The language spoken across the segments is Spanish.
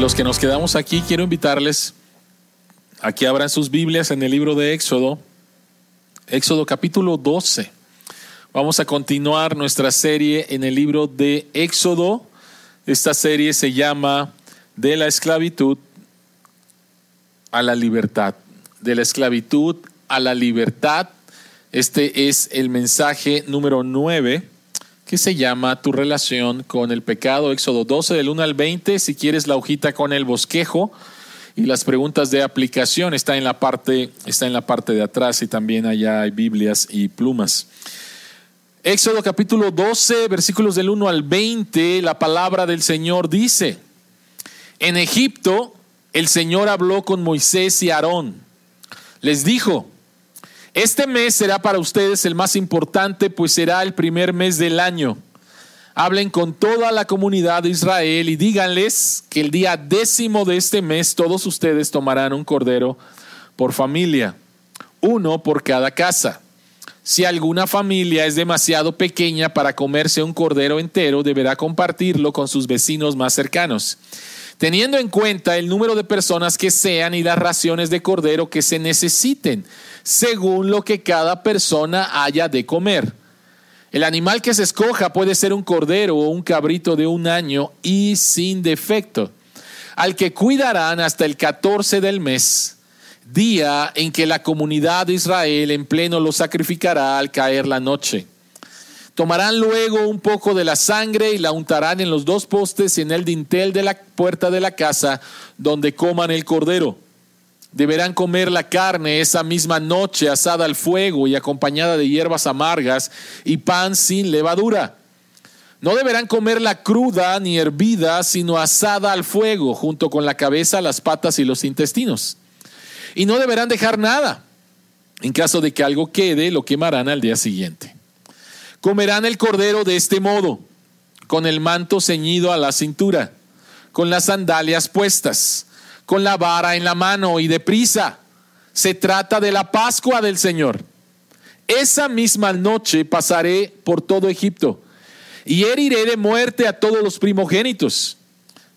los que nos quedamos aquí, quiero invitarles a que abran sus Biblias en el libro de Éxodo, Éxodo capítulo 12. Vamos a continuar nuestra serie en el libro de Éxodo. Esta serie se llama De la esclavitud a la libertad. De la esclavitud a la libertad. Este es el mensaje número 9 que se llama Tu relación con el pecado. Éxodo 12 del 1 al 20. Si quieres la hojita con el bosquejo y las preguntas de aplicación está en la parte, está en la parte de atrás y también allá hay Biblias y plumas. Éxodo capítulo 12, versículos del 1 al 20, la palabra del Señor dice, en Egipto el Señor habló con Moisés y Aarón. Les dijo, este mes será para ustedes el más importante, pues será el primer mes del año. Hablen con toda la comunidad de Israel y díganles que el día décimo de este mes todos ustedes tomarán un cordero por familia, uno por cada casa. Si alguna familia es demasiado pequeña para comerse un cordero entero, deberá compartirlo con sus vecinos más cercanos, teniendo en cuenta el número de personas que sean y las raciones de cordero que se necesiten, según lo que cada persona haya de comer. El animal que se escoja puede ser un cordero o un cabrito de un año y sin defecto, al que cuidarán hasta el 14 del mes día en que la comunidad de Israel en pleno lo sacrificará al caer la noche. Tomarán luego un poco de la sangre y la untarán en los dos postes y en el dintel de la puerta de la casa donde coman el cordero. Deberán comer la carne esa misma noche asada al fuego y acompañada de hierbas amargas y pan sin levadura. No deberán comerla cruda ni hervida, sino asada al fuego, junto con la cabeza, las patas y los intestinos y no deberán dejar nada. En caso de que algo quede, lo quemarán al día siguiente. Comerán el cordero de este modo, con el manto ceñido a la cintura, con las sandalias puestas, con la vara en la mano y deprisa. Se trata de la Pascua del Señor. Esa misma noche pasaré por todo Egipto y heriré de muerte a todos los primogénitos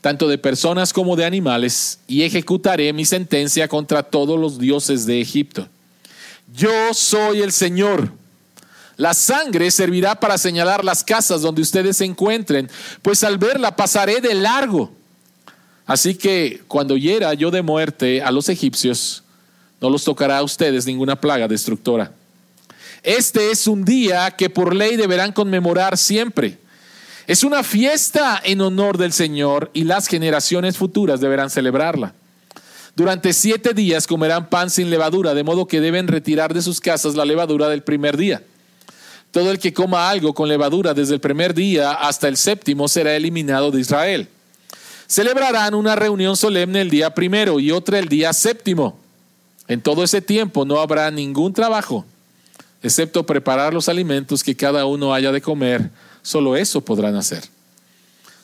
tanto de personas como de animales, y ejecutaré mi sentencia contra todos los dioses de Egipto. Yo soy el Señor. La sangre servirá para señalar las casas donde ustedes se encuentren, pues al verla pasaré de largo. Así que cuando hiera yo de muerte a los egipcios, no los tocará a ustedes ninguna plaga destructora. Este es un día que por ley deberán conmemorar siempre es una fiesta en honor del Señor y las generaciones futuras deberán celebrarla. Durante siete días comerán pan sin levadura, de modo que deben retirar de sus casas la levadura del primer día. Todo el que coma algo con levadura desde el primer día hasta el séptimo será eliminado de Israel. Celebrarán una reunión solemne el día primero y otra el día séptimo. En todo ese tiempo no habrá ningún trabajo, excepto preparar los alimentos que cada uno haya de comer Solo eso podrán hacer.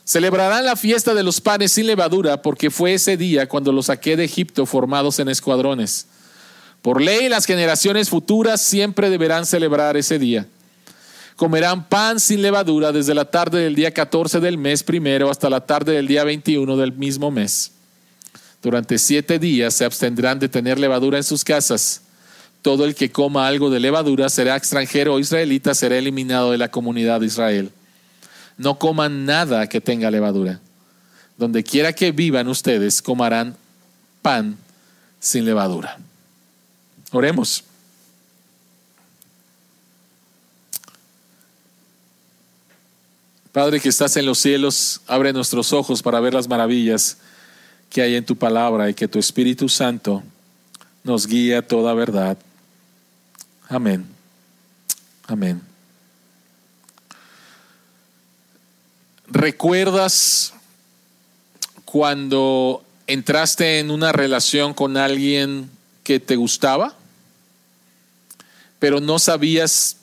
Celebrarán la fiesta de los panes sin levadura porque fue ese día cuando los saqué de Egipto formados en escuadrones. Por ley las generaciones futuras siempre deberán celebrar ese día. Comerán pan sin levadura desde la tarde del día 14 del mes primero hasta la tarde del día 21 del mismo mes. Durante siete días se abstendrán de tener levadura en sus casas todo el que coma algo de levadura será extranjero o israelita, será eliminado de la comunidad de Israel. No coman nada que tenga levadura. Donde quiera que vivan ustedes, comerán pan sin levadura. Oremos. Padre que estás en los cielos, abre nuestros ojos para ver las maravillas que hay en tu palabra y que tu Espíritu Santo nos guíe a toda verdad. Amén. Amén. ¿Recuerdas cuando entraste en una relación con alguien que te gustaba, pero no sabías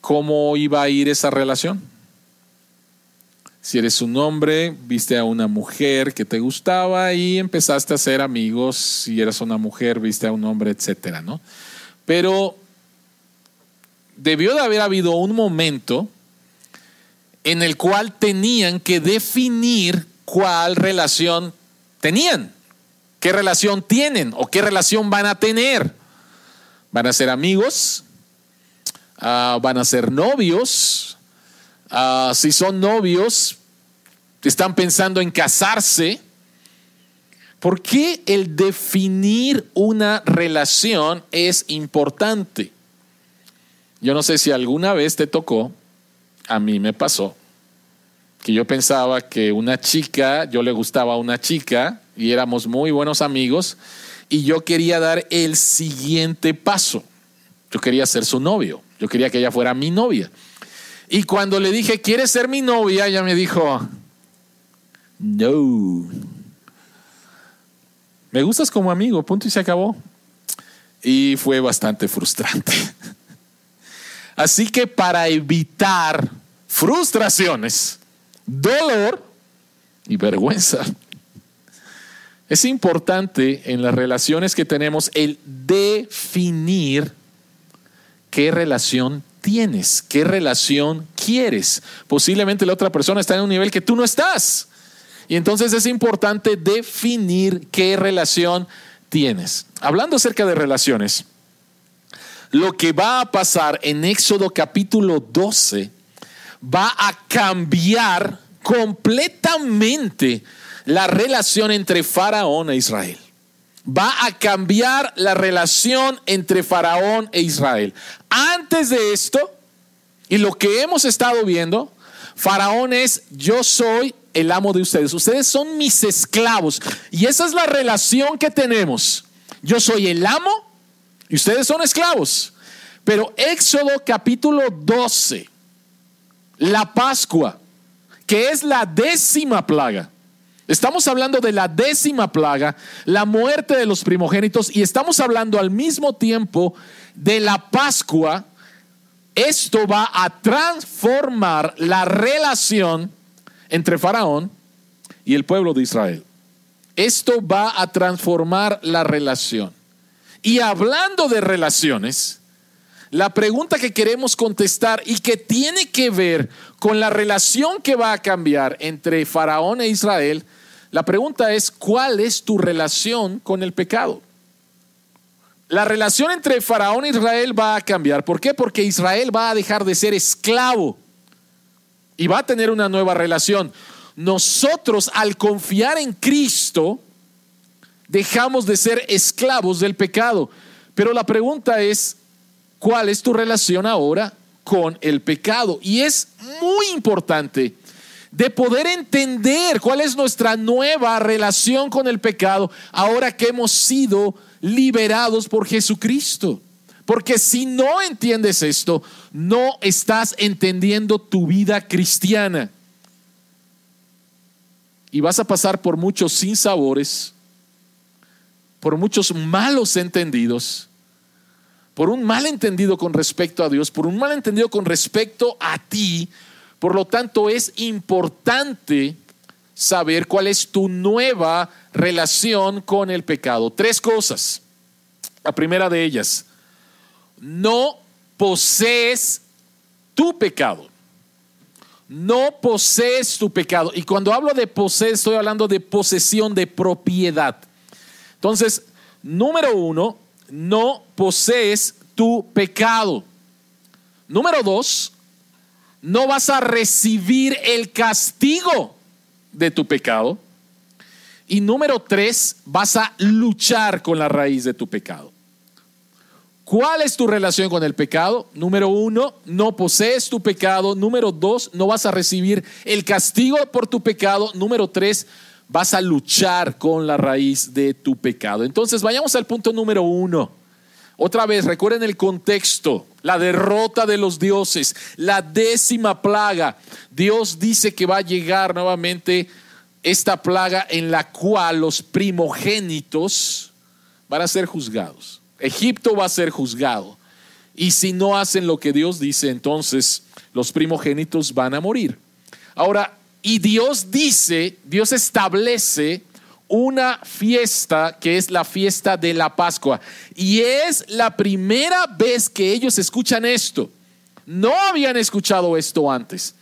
cómo iba a ir esa relación? Si eres un hombre, viste a una mujer que te gustaba y empezaste a ser amigos. Si eres una mujer, viste a un hombre, etcétera, ¿no? Pero debió de haber habido un momento en el cual tenían que definir cuál relación tenían, qué relación tienen o qué relación van a tener. ¿Van a ser amigos? Ah, ¿Van a ser novios? Ah, si son novios, están pensando en casarse. ¿Por qué el definir una relación es importante? Yo no sé si alguna vez te tocó, a mí me pasó, que yo pensaba que una chica, yo le gustaba a una chica y éramos muy buenos amigos y yo quería dar el siguiente paso. Yo quería ser su novio, yo quería que ella fuera mi novia. Y cuando le dije, ¿quieres ser mi novia? Ella me dijo, no. Me gustas como amigo, punto y se acabó. Y fue bastante frustrante. Así que para evitar frustraciones, dolor y vergüenza, es importante en las relaciones que tenemos el definir qué relación tienes, qué relación quieres. Posiblemente la otra persona está en un nivel que tú no estás. Y entonces es importante definir qué relación tienes. Hablando acerca de relaciones, lo que va a pasar en Éxodo capítulo 12 va a cambiar completamente la relación entre Faraón e Israel. Va a cambiar la relación entre Faraón e Israel. Antes de esto, y lo que hemos estado viendo, Faraón es yo soy el amo de ustedes. Ustedes son mis esclavos. Y esa es la relación que tenemos. Yo soy el amo y ustedes son esclavos. Pero Éxodo capítulo 12, la Pascua, que es la décima plaga. Estamos hablando de la décima plaga, la muerte de los primogénitos, y estamos hablando al mismo tiempo de la Pascua. Esto va a transformar la relación entre Faraón y el pueblo de Israel. Esto va a transformar la relación. Y hablando de relaciones, la pregunta que queremos contestar y que tiene que ver con la relación que va a cambiar entre Faraón e Israel, la pregunta es, ¿cuál es tu relación con el pecado? La relación entre Faraón e Israel va a cambiar. ¿Por qué? Porque Israel va a dejar de ser esclavo y va a tener una nueva relación. Nosotros al confiar en Cristo dejamos de ser esclavos del pecado. Pero la pregunta es, ¿cuál es tu relación ahora con el pecado? Y es muy importante de poder entender cuál es nuestra nueva relación con el pecado ahora que hemos sido liberados por Jesucristo. Porque si no entiendes esto, no estás entendiendo tu vida cristiana. Y vas a pasar por muchos sinsabores, por muchos malos entendidos, por un malentendido con respecto a Dios, por un malentendido con respecto a ti. Por lo tanto, es importante saber cuál es tu nueva relación con el pecado. Tres cosas. La primera de ellas, no posees tu pecado. No posees tu pecado. Y cuando hablo de poseer, estoy hablando de posesión de propiedad. Entonces, número uno, no posees tu pecado. Número dos, no vas a recibir el castigo de tu pecado. Y número tres, vas a luchar con la raíz de tu pecado. ¿Cuál es tu relación con el pecado? Número uno, no posees tu pecado. Número dos, no vas a recibir el castigo por tu pecado. Número tres, vas a luchar con la raíz de tu pecado. Entonces, vayamos al punto número uno. Otra vez, recuerden el contexto, la derrota de los dioses, la décima plaga. Dios dice que va a llegar nuevamente esta plaga en la cual los primogénitos van a ser juzgados. Egipto va a ser juzgado. Y si no hacen lo que Dios dice, entonces los primogénitos van a morir. Ahora, y Dios dice, Dios establece una fiesta que es la fiesta de la Pascua. Y es la primera vez que ellos escuchan esto. No habían escuchado esto antes.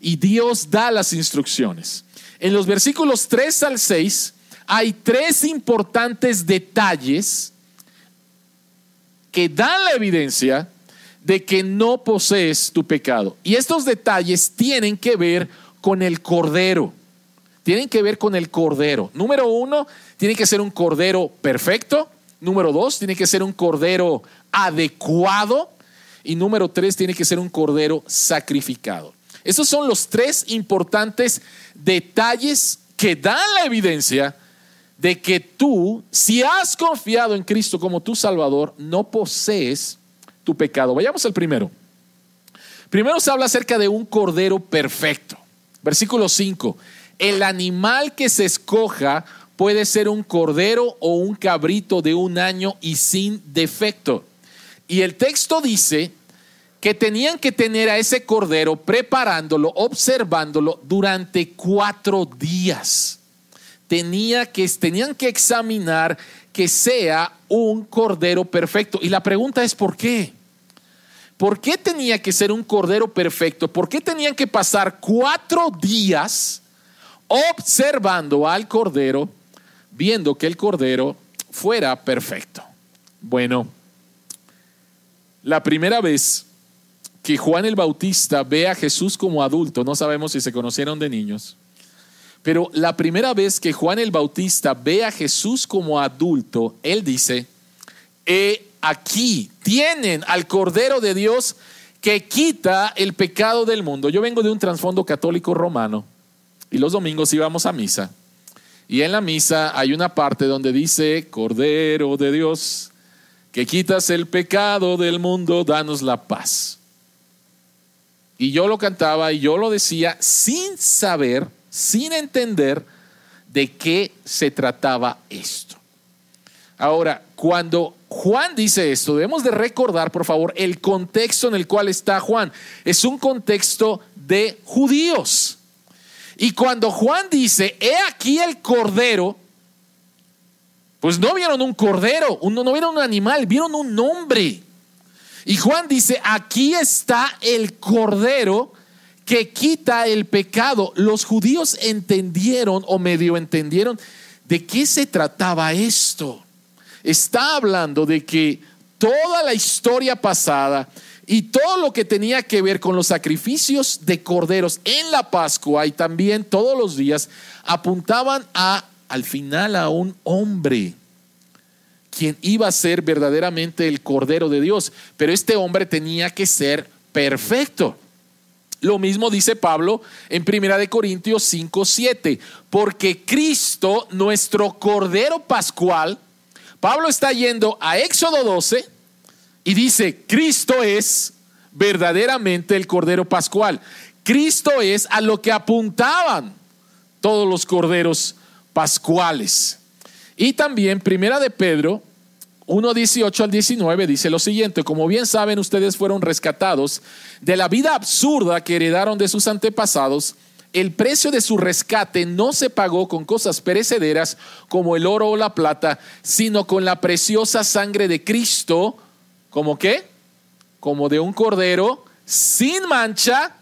Y Dios da las instrucciones. En los versículos 3 al 6 hay tres importantes detalles que dan la evidencia de que no posees tu pecado. Y estos detalles tienen que ver con el cordero. Tienen que ver con el cordero. Número uno, tiene que ser un cordero perfecto. Número dos, tiene que ser un cordero adecuado. Y número tres, tiene que ser un cordero sacrificado. Esos son los tres importantes detalles que dan la evidencia de que tú, si has confiado en Cristo como tu Salvador, no posees tu pecado. Vayamos al primero. Primero se habla acerca de un cordero perfecto. Versículo 5. El animal que se escoja puede ser un cordero o un cabrito de un año y sin defecto. Y el texto dice que tenían que tener a ese cordero preparándolo, observándolo durante cuatro días tenía que, tenían que examinar que sea un cordero perfecto. Y la pregunta es, ¿por qué? ¿Por qué tenía que ser un cordero perfecto? ¿Por qué tenían que pasar cuatro días observando al cordero, viendo que el cordero fuera perfecto? Bueno, la primera vez que Juan el Bautista ve a Jesús como adulto, no sabemos si se conocieron de niños, pero la primera vez que Juan el Bautista ve a Jesús como adulto, él dice, He aquí tienen al Cordero de Dios que quita el pecado del mundo. Yo vengo de un trasfondo católico romano y los domingos íbamos a misa. Y en la misa hay una parte donde dice, Cordero de Dios, que quitas el pecado del mundo, danos la paz. Y yo lo cantaba y yo lo decía sin saber sin entender de qué se trataba esto. Ahora, cuando Juan dice esto, debemos de recordar, por favor, el contexto en el cual está Juan. Es un contexto de judíos. Y cuando Juan dice, he aquí el cordero, pues no vieron un cordero, no vieron un animal, vieron un hombre. Y Juan dice, aquí está el cordero que quita el pecado. Los judíos entendieron o medio entendieron de qué se trataba esto. Está hablando de que toda la historia pasada y todo lo que tenía que ver con los sacrificios de corderos en la Pascua y también todos los días apuntaban a al final a un hombre quien iba a ser verdaderamente el cordero de Dios, pero este hombre tenía que ser perfecto. Lo mismo dice Pablo en Primera de Corintios 5, 7, porque Cristo, nuestro Cordero Pascual, Pablo está yendo a Éxodo 12 y dice, Cristo es verdaderamente el Cordero Pascual. Cristo es a lo que apuntaban todos los corderos pascuales. Y también Primera de Pedro 1, 18 al 19 dice lo siguiente, como bien saben ustedes fueron rescatados de la vida absurda que heredaron de sus antepasados, el precio de su rescate no se pagó con cosas perecederas como el oro o la plata, sino con la preciosa sangre de Cristo, como qué? Como de un cordero sin mancha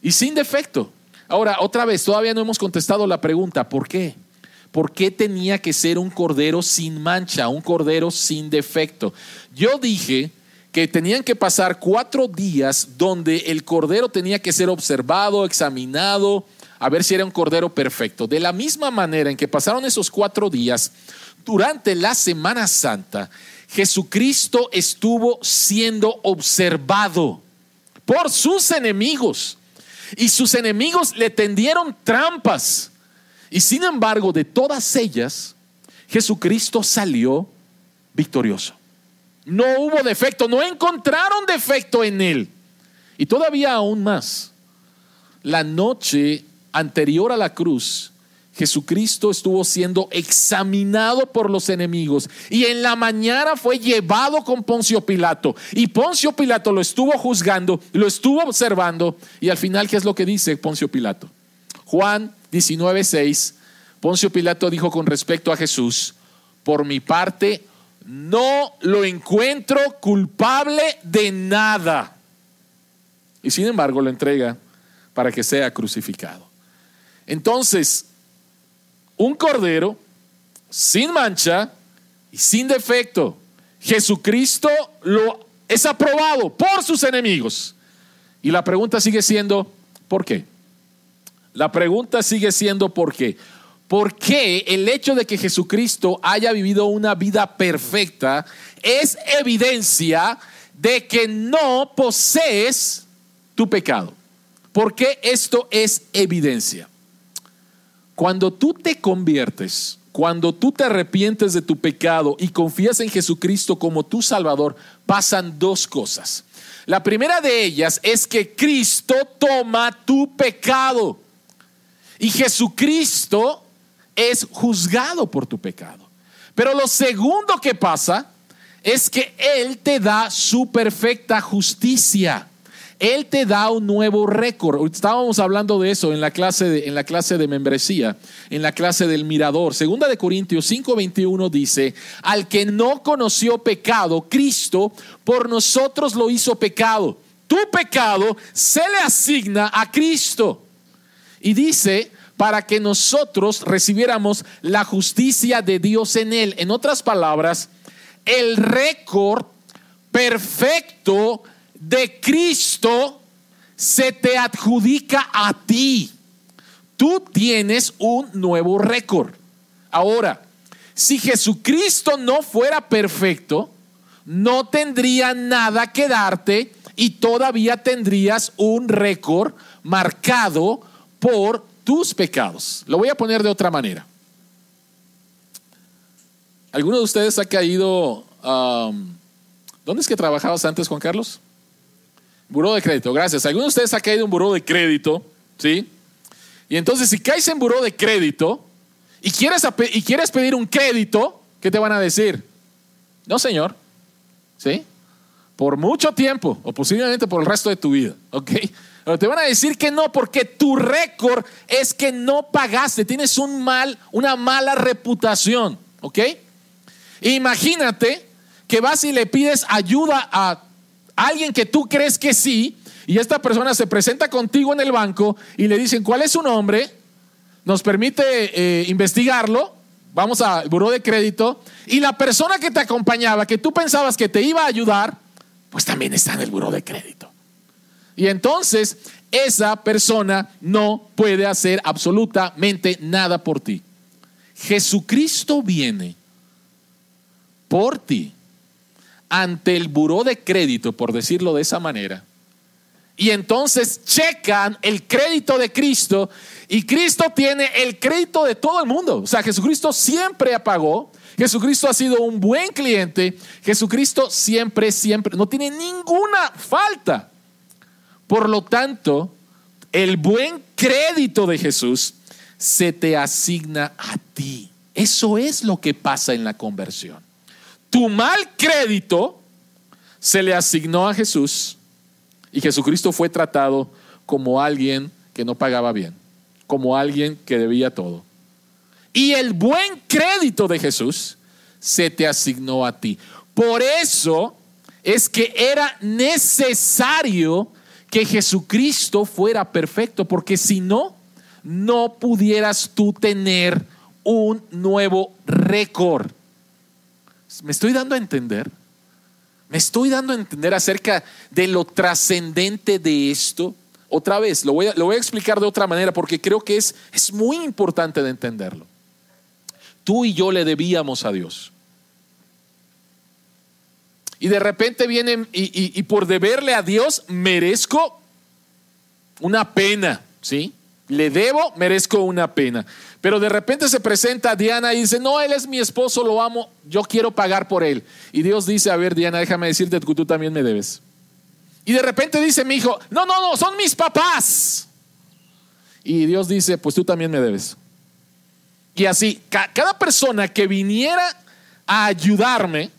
y sin defecto. Ahora, otra vez, todavía no hemos contestado la pregunta, ¿por qué? ¿Por qué tenía que ser un cordero sin mancha, un cordero sin defecto? Yo dije que tenían que pasar cuatro días donde el cordero tenía que ser observado, examinado, a ver si era un cordero perfecto. De la misma manera en que pasaron esos cuatro días, durante la Semana Santa, Jesucristo estuvo siendo observado por sus enemigos y sus enemigos le tendieron trampas y sin embargo, de todas ellas, Jesucristo salió victorioso. No hubo defecto, no encontraron defecto en él. Y todavía aún más, la noche anterior a la cruz, Jesucristo estuvo siendo examinado por los enemigos y en la mañana fue llevado con Poncio Pilato y Poncio Pilato lo estuvo juzgando, lo estuvo observando y al final, ¿qué es lo que dice Poncio Pilato? Juan 19:6, Poncio Pilato dijo con respecto a Jesús, por mi parte, no lo encuentro culpable de nada. Y sin embargo lo entrega para que sea crucificado. Entonces, un cordero sin mancha y sin defecto. Jesucristo lo es aprobado por sus enemigos. Y la pregunta sigue siendo, ¿por qué? La pregunta sigue siendo, ¿por qué? ¿Por qué el hecho de que Jesucristo haya vivido una vida perfecta es evidencia de que no posees tu pecado? ¿Por qué esto es evidencia? Cuando tú te conviertes, cuando tú te arrepientes de tu pecado y confías en Jesucristo como tu Salvador, pasan dos cosas. La primera de ellas es que Cristo toma tu pecado y Jesucristo es juzgado por tu pecado. Pero lo segundo que pasa es que Él te da su perfecta justicia. Él te da un nuevo récord. Estábamos hablando de eso en la clase de, en la clase de membresía, en la clase del mirador. Segunda de Corintios 5:21 dice, al que no conoció pecado, Cristo por nosotros lo hizo pecado. Tu pecado se le asigna a Cristo. Y dice, para que nosotros recibiéramos la justicia de Dios en él. En otras palabras, el récord perfecto de Cristo se te adjudica a ti. Tú tienes un nuevo récord. Ahora, si Jesucristo no fuera perfecto, no tendría nada que darte y todavía tendrías un récord marcado por tus pecados. Lo voy a poner de otra manera. ¿Alguno de ustedes ha caído... ¿Dónde es que trabajabas antes, Juan Carlos? Buró de crédito, gracias. ¿Alguno de ustedes ha caído en buró de crédito? ¿Sí? Y entonces, si caes en buró de crédito y quieres, y quieres pedir un crédito, ¿qué te van a decir? No, señor. ¿Sí? Por mucho tiempo, o posiblemente por el resto de tu vida. ¿Ok? Pero te van a decir que no, porque tu récord es que no pagaste, tienes un mal, una mala reputación. ¿Ok? Imagínate que vas y le pides ayuda a alguien que tú crees que sí, y esta persona se presenta contigo en el banco y le dicen, ¿cuál es su nombre? Nos permite eh, investigarlo, vamos al buró de crédito, y la persona que te acompañaba, que tú pensabas que te iba a ayudar, pues también está en el buró de crédito. Y entonces esa persona no puede hacer absolutamente nada por ti. Jesucristo viene por ti ante el buró de crédito, por decirlo de esa manera. Y entonces checan el crédito de Cristo y Cristo tiene el crédito de todo el mundo. O sea, Jesucristo siempre pagó. Jesucristo ha sido un buen cliente. Jesucristo siempre, siempre, no tiene ninguna falta. Por lo tanto, el buen crédito de Jesús se te asigna a ti. Eso es lo que pasa en la conversión tu mal crédito se le asignó a Jesús y Jesucristo fue tratado como alguien que no pagaba bien, como alguien que debía todo. Y el buen crédito de Jesús se te asignó a ti. Por eso es que era necesario que Jesucristo fuera perfecto, porque si no, no pudieras tú tener un nuevo récord. ¿Me estoy dando a entender? ¿Me estoy dando a entender acerca de lo trascendente de esto? Otra vez, lo voy, a, explicar de otra manera porque creo que es, es muy importante de entenderlo. Tú y yo le debíamos a Dios. Y de repente vienen y, y por deberle a Dios merezco una pena, ¿sí? Le debo, merezco una pena. Pero de repente se presenta Diana y dice, no, él es mi esposo, lo amo, yo quiero pagar por él. Y Dios dice, a ver, Diana, déjame decirte que tú también me debes. Y de repente dice mi hijo, no, no, no, son mis papás. Y Dios dice, pues tú también me debes. Y así, cada persona que viniera a ayudarme,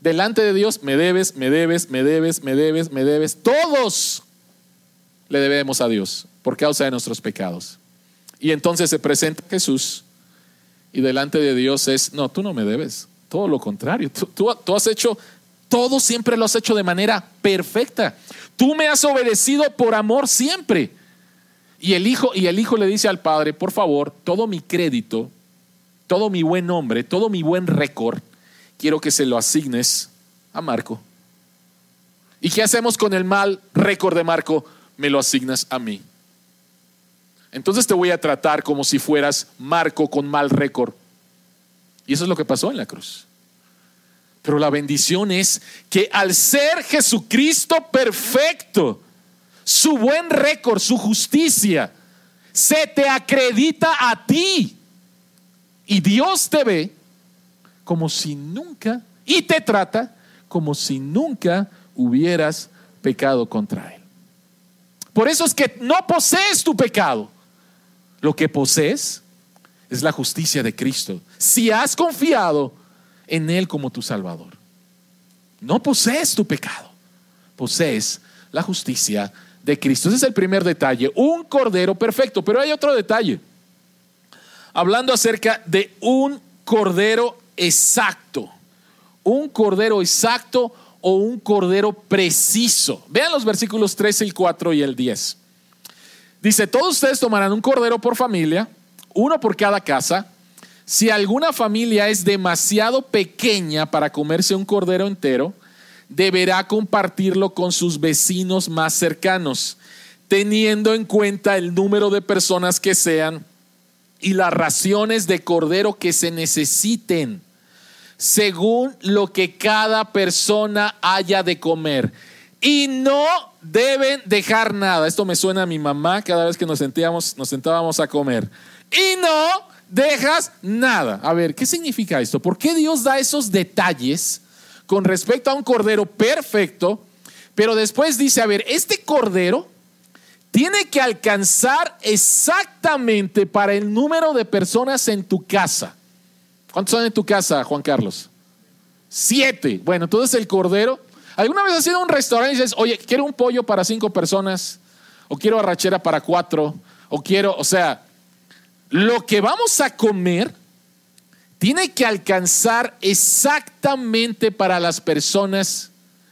delante de Dios, me debes, me debes, me debes, me debes, me debes. Todos le debemos a Dios por causa de nuestros pecados. Y entonces se presenta Jesús y delante de Dios es, no, tú no me debes, todo lo contrario, tú, tú, has hecho, todo siempre lo has hecho de manera perfecta. Tú me has obedecido por amor siempre. Y el hijo y el hijo le dice al padre, por favor, todo mi crédito todo mi buen nombre, todo mi buen récord, quiero que se lo asignes a Marco. ¿Y qué hacemos con el mal récord de Marco? Me lo asignas a mí. Entonces te voy a tratar como si fueras Marco con mal récord. Y eso es lo que pasó en la cruz. Pero la bendición es que al ser Jesucristo perfecto, su buen récord, su justicia, se te acredita a ti. Y Dios te ve como si nunca, y te trata como si nunca hubieras pecado contra Él. Por eso es que no posees tu pecado. Lo que posees es la justicia de Cristo. Si has confiado en Él como tu Salvador. No posees tu pecado, posees la justicia de Cristo. Ese es el primer detalle, un cordero perfecto. Pero hay otro detalle, hablando acerca de un cordero exacto, un cordero exacto o un cordero preciso. Vean los versículos 13, el 4 y el 10. Dice, todos ustedes tomarán un cordero por familia, uno por cada casa. Si alguna familia es demasiado pequeña para comerse un cordero entero, deberá compartirlo con sus vecinos más cercanos, teniendo en cuenta el número de personas que sean y las raciones de cordero que se necesiten, según lo que cada persona haya de comer. Y no deben dejar nada. Esto me suena a mi mamá cada vez que nos sentíamos, nos sentábamos a comer. Y no dejas nada. A ver, ¿qué significa esto? ¿Por qué Dios da esos detalles? con respecto a un cordero perfecto, pero después dice, a ver, este cordero tiene que alcanzar exactamente para el número de personas en tu casa. ¿Cuántos son en tu casa, Juan Carlos? Siete. Bueno, entonces el cordero. ¿Alguna vez has ido a un restaurante y dices, oye, quiero un pollo para cinco personas? ¿O quiero arrachera para cuatro? ¿O quiero, o sea, lo que vamos a comer tiene que alcanzar exactamente para las personas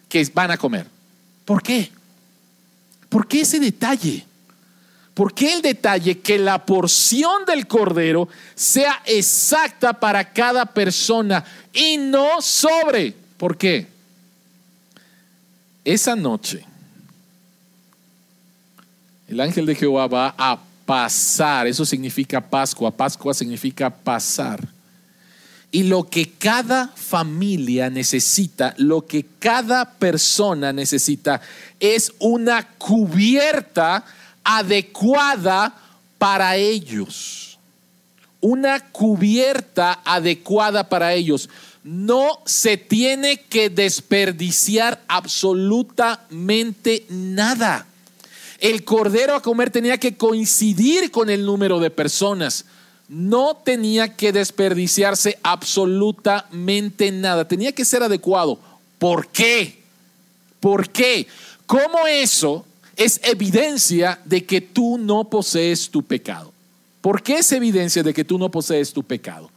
que van a comer. ¿Por qué? ¿Por qué ese detalle? ¿Por qué el detalle que la porción del cordero sea exacta para cada persona y no sobre? ¿Por qué? Esa noche el ángel de Jehová va a pasar, eso significa Pascua, Pascua significa pasar y lo que cada familia necesita, lo que cada persona necesita, es una cubierta adecuada para ellos. Una cubierta adecuada para ellos. No se tiene que desperdiciar absolutamente nada. El cordero a comer tenía que coincidir con el número de personas no tenía que desperdiciarse absolutamente nada, tenía que ser adecuado. ¿Por qué? ¿Por qué? ¿Cómo eso es evidencia de que tú no posees tu pecado? ¿Por qué es evidencia de que tú no posees tu pecado?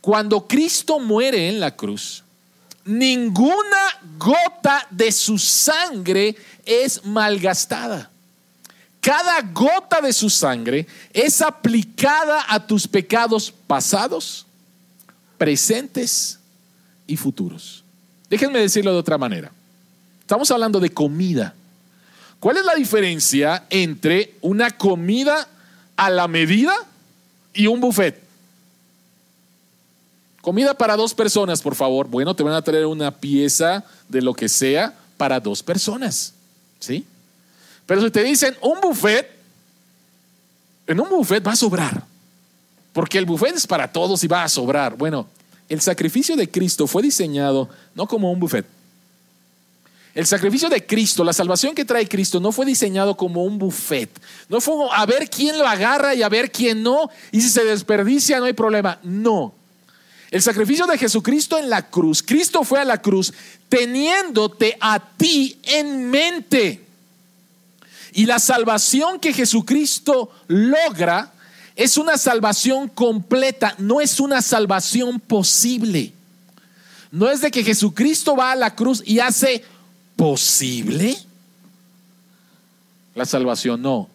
Cuando Cristo muere en la cruz, ninguna gota de su sangre es malgastada cada gota de su sangre es aplicada a tus pecados pasados, presentes y futuros. Déjenme decirlo de otra manera. Estamos hablando de comida. ¿Cuál es la diferencia entre una comida a la medida y un buffet? Comida para dos personas, por favor. Bueno, te van a traer una pieza de lo que sea para dos personas. ¿Sí? Pero si te dicen un buffet, en un buffet va a sobrar. Porque el buffet es para todos y va a sobrar. Bueno, el sacrificio de Cristo fue diseñado no como un buffet. El sacrificio de Cristo, la salvación que trae Cristo, no fue diseñado como un buffet. No fue a ver quién lo agarra y a ver quién no. Y si se desperdicia, no hay problema. No. El sacrificio de Jesucristo en la cruz, Cristo fue a la cruz teniéndote a ti en mente. Y la salvación que Jesucristo logra es una salvación completa, no es una salvación posible. No es de que Jesucristo va a la cruz y hace posible la salvación, no.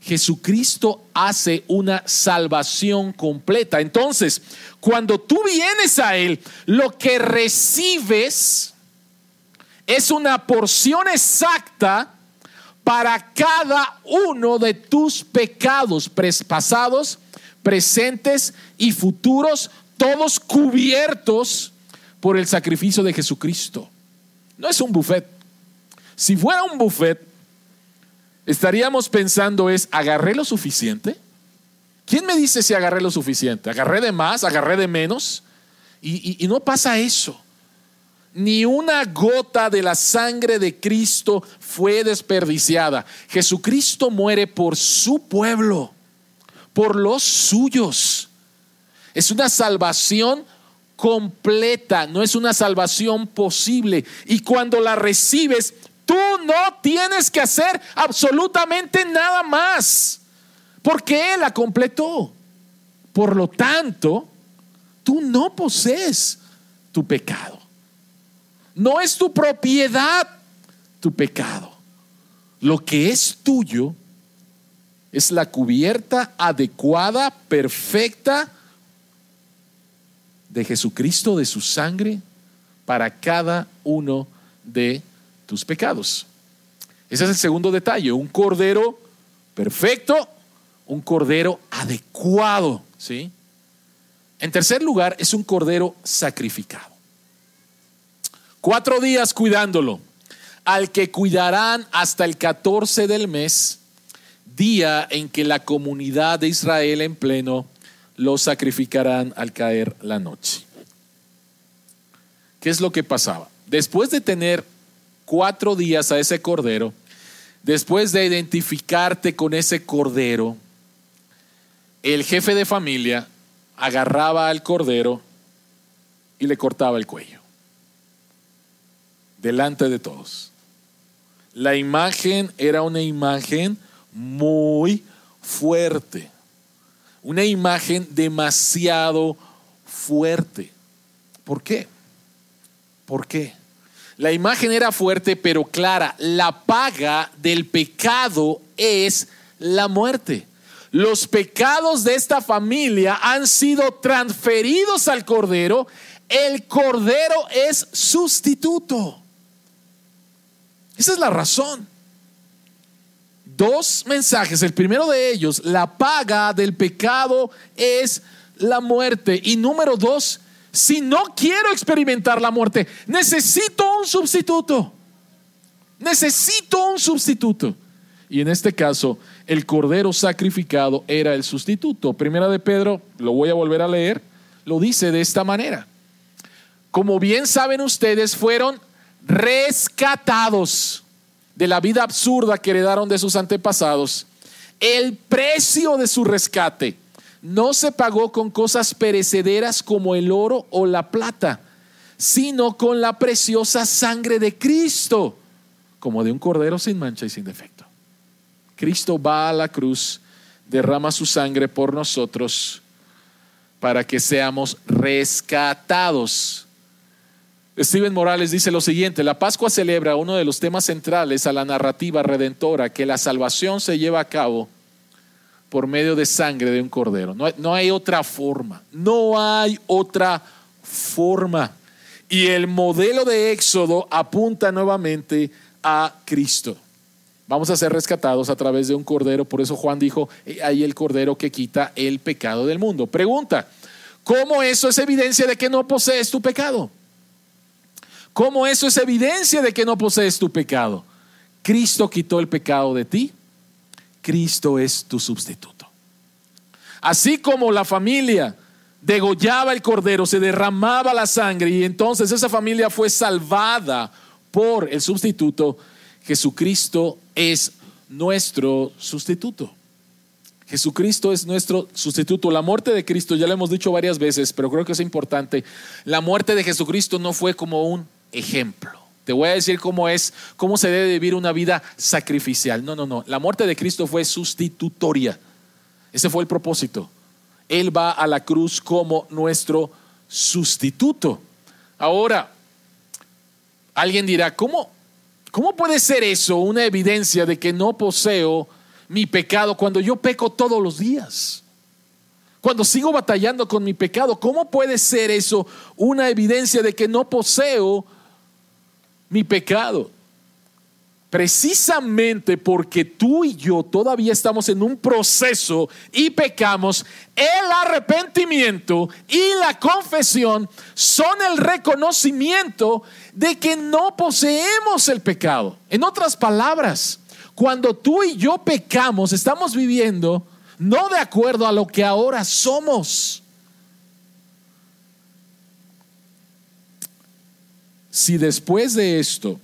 Jesucristo hace una salvación completa. Entonces, cuando tú vienes a Él, lo que recibes es una porción exacta para cada uno de tus pecados pasados, presentes y futuros, todos cubiertos por el sacrificio de Jesucristo. No es un buffet. Si fuera un buffet, estaríamos pensando es, ¿agarré lo suficiente? ¿Quién me dice si agarré lo suficiente? ¿Agarré de más? ¿Agarré de menos? Y, y no pasa eso. Ni una gota de la sangre de Cristo fue desperdiciada. Jesucristo muere por su pueblo, por los suyos. Es una salvación completa, no es una salvación posible. Y cuando la recibes, tú no tienes que hacer absolutamente nada más, porque Él la completó. Por lo tanto, tú no posees tu pecado. No es tu propiedad tu pecado. Lo que es tuyo es la cubierta adecuada, perfecta, de Jesucristo, de su sangre, para cada uno de tus pecados. Ese es el segundo detalle, un cordero perfecto, un cordero adecuado, ¿sí? En tercer lugar, es un cordero sacrificado. Cuatro días cuidándolo, al que cuidarán hasta el 14 del mes, día en que la comunidad de Israel en pleno lo sacrificarán al caer la noche. ¿Qué es lo que pasaba? Después de tener cuatro días a ese cordero, después de identificarte con ese cordero, el jefe de familia agarraba al cordero y le cortaba el cuello, delante de todos. La imagen era una imagen muy fuerte una imagen demasiado fuerte. ¿Por qué? ¿Por qué? La imagen era fuerte pero clara. La paga del pecado es la muerte. Los pecados de esta familia han sido transferidos al Cordero. El Cordero es sustituto. Esa es la razón dos mensajes. El primero de ellos, la paga del pecado es la muerte. Y número dos, si no quiero experimentar la muerte, necesito un sustituto. Necesito un sustituto. Y en este caso, el cordero sacrificado era el sustituto. Primera de Pedro, lo voy a volver a leer, lo dice de esta manera. Como bien saben ustedes, fueron rescatados de la vida absurda que heredaron de sus antepasados, el precio de su rescate no se pagó con cosas perecederas como el oro o la plata, sino con la preciosa sangre de Cristo, como de un cordero sin mancha y sin defecto. Cristo va a la cruz, derrama su sangre por nosotros para que seamos rescatados Steven Morales dice lo siguiente, la Pascua celebra uno de los temas centrales a la narrativa redentora, que la salvación se lleva a cabo por medio de sangre de un cordero. No hay, no hay otra forma, no hay otra forma. Y el modelo de Éxodo apunta nuevamente a Cristo. Vamos a ser rescatados a través de un cordero, por eso Juan dijo, hay el cordero que quita el pecado del mundo. Pregunta, ¿cómo eso es evidencia de que no posees tu pecado? ¿Cómo eso es evidencia de que no posees tu pecado? Cristo quitó el pecado de ti. Cristo es tu sustituto. Así como la familia degollaba el cordero, se derramaba la sangre y entonces esa familia fue salvada por el sustituto, Jesucristo es nuestro sustituto. Jesucristo es nuestro sustituto. La muerte de Cristo, ya lo hemos dicho varias veces, pero creo que es importante. La muerte de Jesucristo no fue como un ejemplo. Te voy a decir cómo es, cómo se debe vivir una vida sacrificial. No, no, no. La muerte de Cristo fue sustitutoria. Ese fue el propósito. Él va a la cruz como nuestro sustituto. Ahora, alguien dirá, ¿cómo, cómo puede ser eso una evidencia de que no poseo mi pecado cuando yo peco todos los días? Cuando sigo batallando con mi pecado, ¿cómo puede ser eso una evidencia de que no poseo mi pecado? Precisamente porque tú y yo todavía estamos en un proceso y pecamos, el arrepentimiento y la confesión son el reconocimiento de que no poseemos el pecado. En otras palabras, cuando tú y yo pecamos, estamos viviendo no de acuerdo a lo que ahora somos. Si después de esto,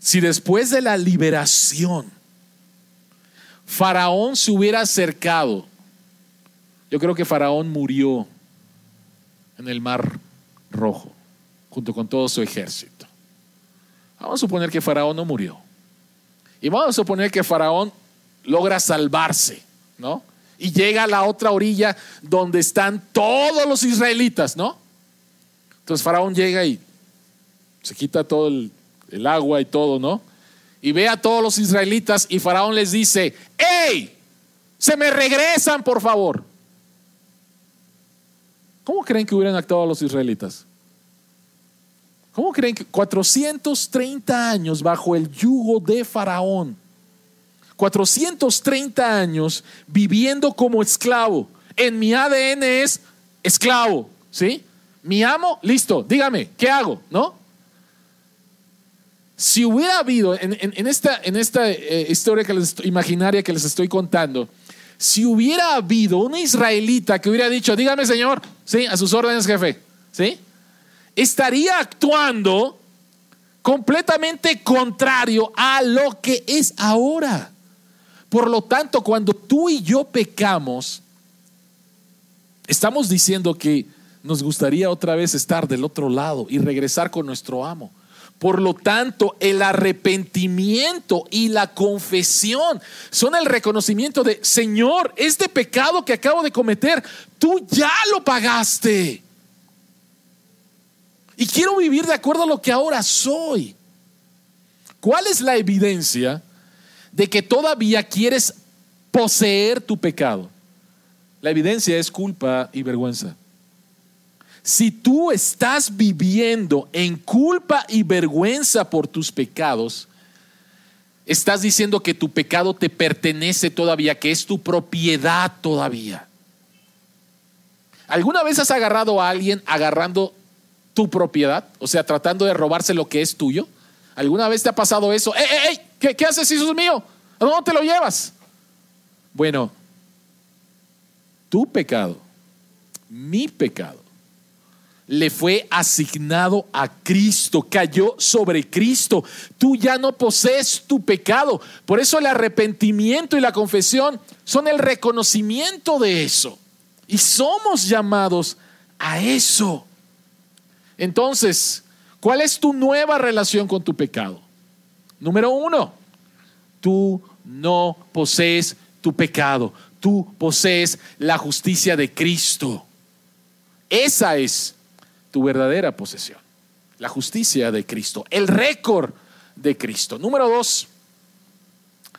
si después de la liberación, Faraón se hubiera acercado, yo creo que Faraón murió en el mar rojo, junto con todo su ejército. Vamos a suponer que Faraón no murió. Y vamos a suponer que Faraón logra salvarse, ¿no? Y llega a la otra orilla donde están todos los israelitas, ¿no? Entonces Faraón llega y se quita todo el, agua y todo, ¿no? Y ve a todos los israelitas y Faraón les dice, ¡Ey! Se me regresan, por favor. ¿Cómo creen que hubieran actuado los israelitas? ¿Cómo creen que 430 años bajo el yugo de Faraón? 430 años viviendo como esclavo. En mi ADN es esclavo, ¿sí? Mi amo, listo, dígame, ¿qué hago? ¿No? Si hubiera habido en, esta, eh, historia que les, imaginaria que les estoy contando, si hubiera habido un israelita que hubiera dicho, dígame Señor, ¿sí? A sus órdenes, jefe, ¿sí? Estaría actuando completamente contrario a lo que es ahora. Por lo tanto, cuando tú y yo pecamos, estamos diciendo que nos gustaría otra vez estar del otro lado y regresar con nuestro amo. Por lo tanto, el arrepentimiento y la confesión son el reconocimiento de, Señor, este pecado que acabo de cometer, tú ya lo pagaste. Y quiero vivir de acuerdo a lo que ahora soy. ¿Cuál es la evidencia de que todavía quieres poseer tu pecado. La evidencia es culpa y vergüenza. Si tú estás viviendo en culpa y vergüenza por tus pecados, estás diciendo que tu pecado te pertenece todavía, que es tu propiedad todavía. ¿Alguna vez has agarrado a alguien agarrando tu propiedad? O sea, tratando de robarse lo que es tuyo. ¿Alguna vez te ha pasado eso? ¡Ey, ey, ey! ¿Qué, haces, hijo mío? ¿A dónde te lo llevas? Bueno, tu pecado, mi pecado, le fue asignado a Cristo, cayó sobre Cristo. Tú ya no posees tu pecado. Por eso el arrepentimiento y la confesión son el reconocimiento de eso. Y somos llamados a eso. Entonces, ¿cuál es tu nueva relación con tu pecado? Número uno, tú no posees tu pecado, tú posees la justicia de Cristo. Esa es tu verdadera posesión, la justicia de Cristo, el récord de Cristo. Número dos,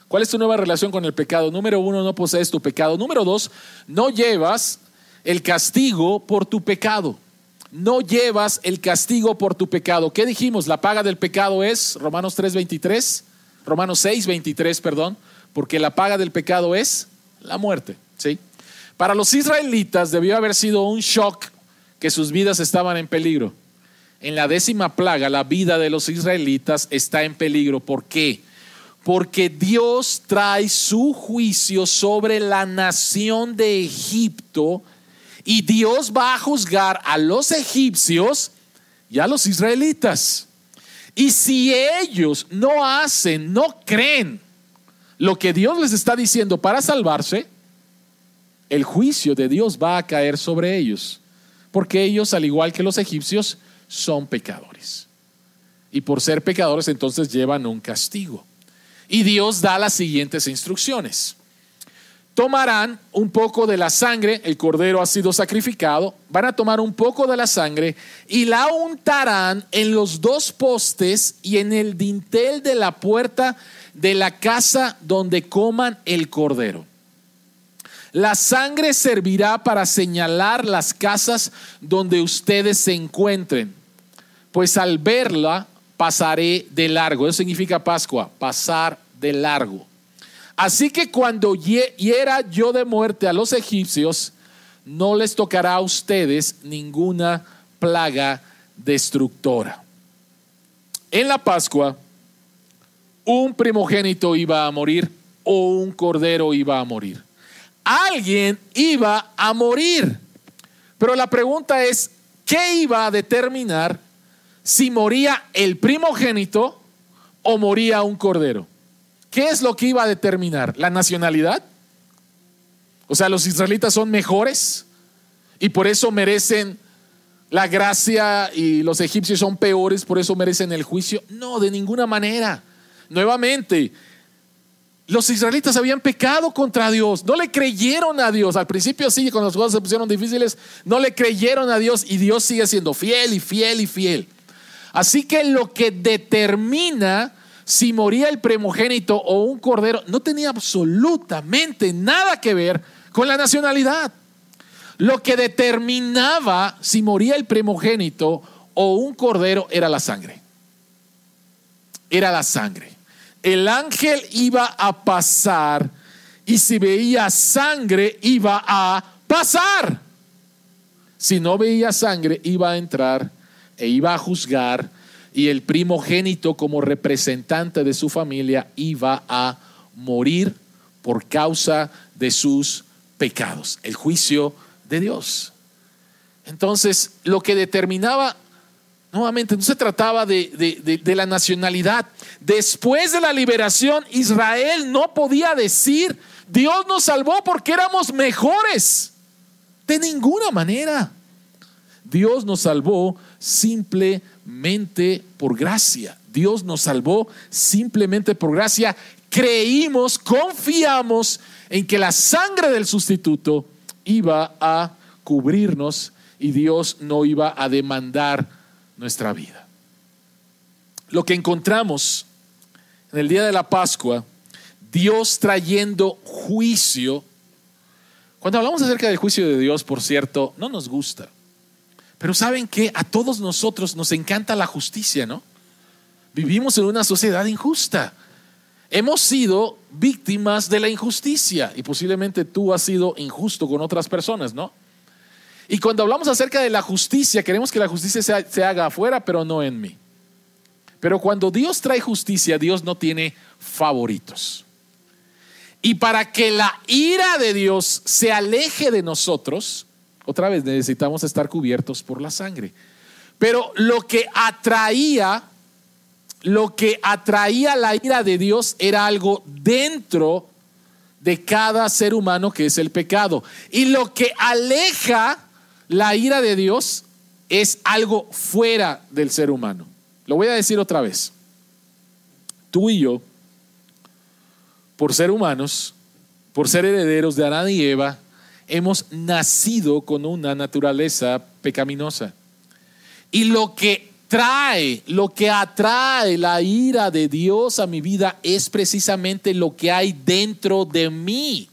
¿cuál es tu nueva relación con el pecado? Número uno, no posees tu pecado. Número dos, no llevas el castigo por tu pecado. No llevas el castigo por tu pecado. ¿Qué dijimos? La paga del pecado es Romanos 3:23. Romanos 6, 23, perdón, porque la paga del pecado es la muerte. ¿sí? Para los israelitas debió haber sido un shock que sus vidas estaban en peligro. En la décima plaga, la vida de los israelitas está en peligro. ¿Por qué? Porque Dios trae su juicio sobre la nación de Egipto y Dios va a juzgar a los egipcios y a los israelitas. Y si ellos no hacen, no creen lo que Dios les está diciendo para salvarse, el juicio de Dios va a caer sobre ellos. Porque ellos, al igual que los egipcios, son pecadores. Y por ser pecadores entonces llevan un castigo. Y Dios da las siguientes instrucciones. tomarán un poco de la sangre, el cordero ha sido sacrificado, van a tomar un poco de la sangre y la untarán en los dos postes y en el dintel de la puerta de la casa donde coman el cordero. La sangre servirá para señalar las casas donde ustedes se encuentren, pues al verla pasaré de largo. Eso significa Pascua, pasar de largo. Así que cuando hiera yo de muerte a los egipcios, no les tocará a ustedes ninguna plaga destructora. En la Pascua, un primogénito iba a morir o un cordero iba a morir. Alguien iba a morir. Pero la pregunta es, ¿qué iba a determinar si moría el primogénito o moría un cordero? ¿Qué es lo que iba a determinar? ¿La nacionalidad? O sea, los israelitas son mejores y por eso merecen la gracia y los egipcios son peores, por eso merecen el juicio. No, de ninguna manera. Nuevamente, los israelitas habían pecado contra Dios, no le creyeron a Dios. Al principio sí, cuando las cosas se pusieron difíciles, no le creyeron a Dios y Dios sigue siendo fiel y fiel y fiel. Así que lo que determina si moría el primogénito o un cordero, no tenía absolutamente nada que ver con la nacionalidad. Lo que determinaba si moría el primogénito o un cordero era la sangre. Era la sangre. El ángel iba a pasar y si veía sangre iba a pasar. Si no veía sangre iba a entrar e iba a juzgar y el primogénito como representante de su familia iba a morir por causa de sus pecados, el juicio de Dios. Entonces, lo que determinaba, nuevamente, no se trataba de, la nacionalidad. Después de la liberación, Israel no podía decir, Dios nos salvó porque éramos mejores. De ninguna manera. Dios nos salvó simplemente por gracia. Dios nos salvó simplemente por gracia. Creímos, confiamos en que la sangre del sustituto iba a cubrirnos y Dios no iba a demandar nuestra vida. Lo que encontramos en el día de la Pascua, Dios trayendo juicio. Cuando hablamos acerca del juicio de Dios, por cierto, no nos gusta. Pero saben que a todos nosotros nos encanta la justicia, ¿no? Vivimos en una sociedad injusta. Hemos sido víctimas de la injusticia y posiblemente tú has sido injusto con otras personas, ¿no? Y cuando hablamos acerca de la justicia, queremos que la justicia se, se haga afuera, pero no en mí. Pero cuando Dios trae justicia, Dios no tiene favoritos. Y para que la ira de Dios se aleje de nosotros, otra vez necesitamos estar cubiertos por la sangre. Pero lo que atraía, lo que atraía la ira de Dios era algo dentro de cada ser humano que es el pecado. Y lo que aleja la ira de Dios es algo fuera del ser humano. Lo voy a decir otra vez. Tú y yo, por ser humanos, por ser herederos de Adán y Eva, hemos nacido con una naturaleza pecaminosa. Y lo que trae, lo que atrae la ira de Dios a mi vida es precisamente lo que hay dentro de mí,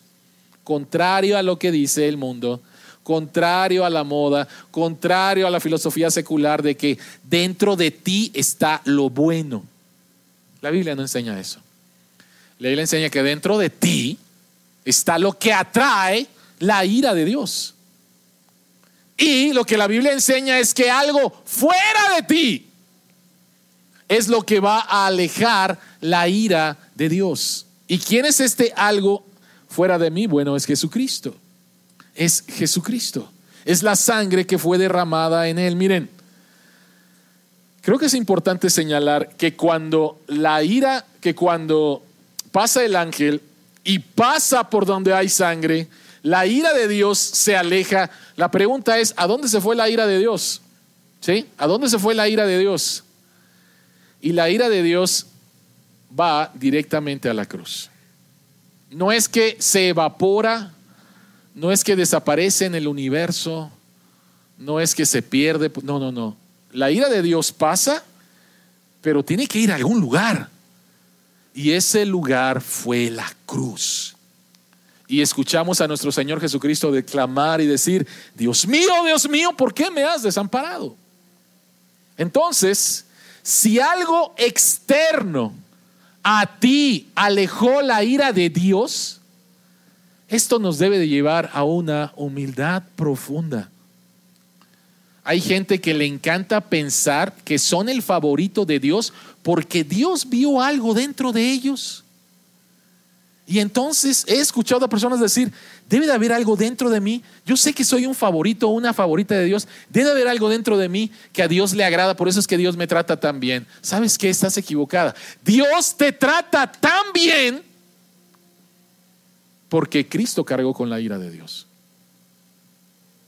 contrario a lo que dice el mundo, contrario a la moda, contrario a la filosofía secular de que dentro de ti está lo bueno. La Biblia no enseña eso. La Biblia enseña que dentro de ti está lo que atrae la ira de Dios. Y lo que la Biblia enseña es que algo fuera de ti es lo que va a alejar la ira de Dios. ¿Y quién es este algo fuera de mí? Bueno, es Jesucristo. Es Jesucristo. Es la sangre que fue derramada en él. Miren, creo que es importante señalar que cuando la ira, que cuando pasa el ángel y pasa por donde hay sangre, la ira de Dios se aleja. La pregunta es, ¿a dónde se fue la ira de Dios? ¿Sí? ¿A dónde se fue la ira de Dios? Y la ira de Dios va directamente a la cruz. no es que se evapora, no es que desaparece en el universo, no es que se pierde, no, no, no. La ira de Dios pasa, pero tiene que ir a algún lugar. Y ese lugar fue la cruz. Y escuchamos a nuestro Señor Jesucristo declamar y decir, Dios mío, Dios mío, ¿por qué me has desamparado? Entonces, si algo externo a ti alejó la ira de Dios, esto nos debe de llevar a una humildad profunda. Hay gente que le encanta pensar que son el favorito de Dios porque Dios vio algo dentro de ellos. Y entonces he escuchado a personas decir, debe de haber algo dentro de mí. Yo sé que soy un favorito una favorita de Dios. Debe de haber algo dentro de mí que a Dios le agrada. Por eso es que Dios me trata tan bien. ¿Sabes qué? Estás equivocada. Dios te trata tan bien porque Cristo cargó con la ira de Dios.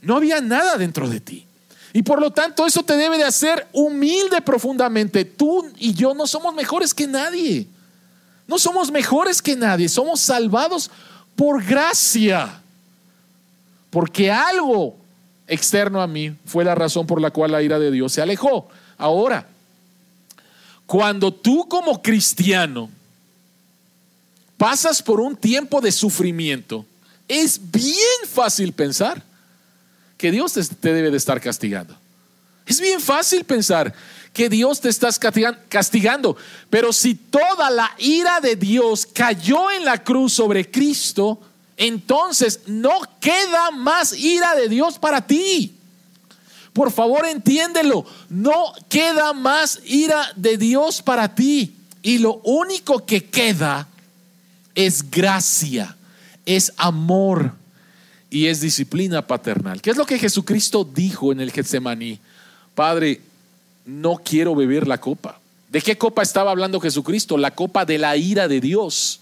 No había nada dentro de ti. Y por lo tanto eso te debe de hacer humilde profundamente. Tú y yo no somos mejores que nadie. No somos mejores que nadie. Somos salvados por gracia. Porque algo externo a mí fue la razón por la cual la ira de Dios se alejó. Ahora, cuando tú como cristiano pasas por un tiempo de sufrimiento, es bien fácil pensar que Dios te debe de estar castigando. Es bien fácil pensar que Dios te está castigando, pero si toda la ira de Dios cayó en la cruz sobre Cristo, entonces no queda más ira de Dios para ti. Por favor, entiéndelo, no queda más ira de Dios para ti. Y lo único que queda es gracia, es amor y es disciplina paternal. ¿Qué es lo que Jesucristo dijo en el Getsemaní? Padre, no quiero beber la copa. ¿De qué copa estaba hablando Jesucristo? La copa de la ira de Dios.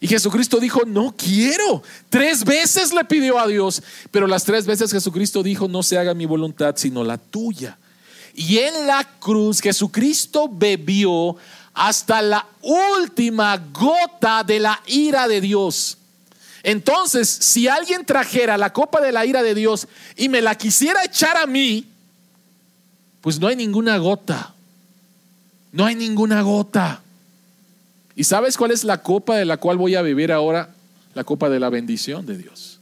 Y Jesucristo dijo, no quiero. Tres veces le pidió a Dios, pero las tres veces Jesucristo dijo, no se haga mi voluntad, sino la tuya. Y en la cruz Jesucristo bebió hasta la última gota de la ira de Dios. Entonces, si alguien trajera la copa de la ira de Dios y me la quisiera echar a mí, pues no hay ninguna gota. No hay ninguna gota. ¿Y sabes cuál es la copa de la cual voy a beber ahora? La copa de la bendición de Dios.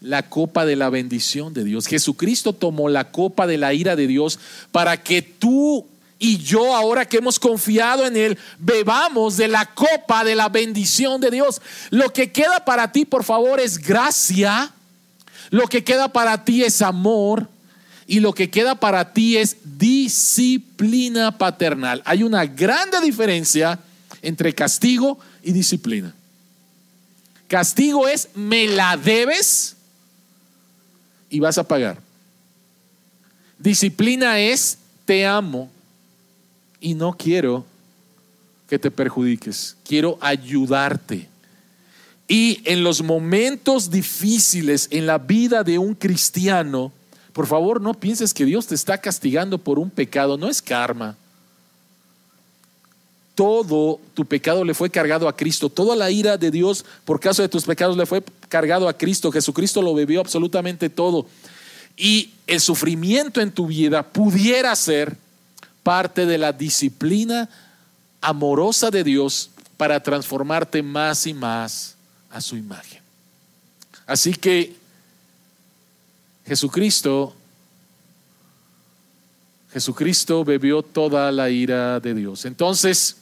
La copa de la bendición de Dios. Jesucristo tomó la copa de la ira de Dios para que tú y yo ahora que hemos confiado en Él, bebamos de la copa de la bendición de Dios. Lo que queda para ti, por favor, es gracia. Lo que queda para ti es amor. Y lo que queda para ti es disciplina paternal. Hay una grande diferencia entre castigo y disciplina. Castigo es me la debes y vas a pagar. Disciplina es te amo y no quiero que te perjudiques. Quiero ayudarte. Y en los momentos difíciles en la vida de un cristiano, por favor no pienses que Dios te está castigando por un pecado, no es karma todo tu pecado le fue cargado a Cristo. Toda la ira de Dios por causa de tus pecados le fue cargado a Cristo. Jesucristo lo bebió absolutamente todo. Y el sufrimiento en tu vida pudiera ser parte de la disciplina amorosa de Dios para transformarte más y más a su imagen. Así que Jesucristo Jesucristo bebió toda la ira de Dios. Entonces,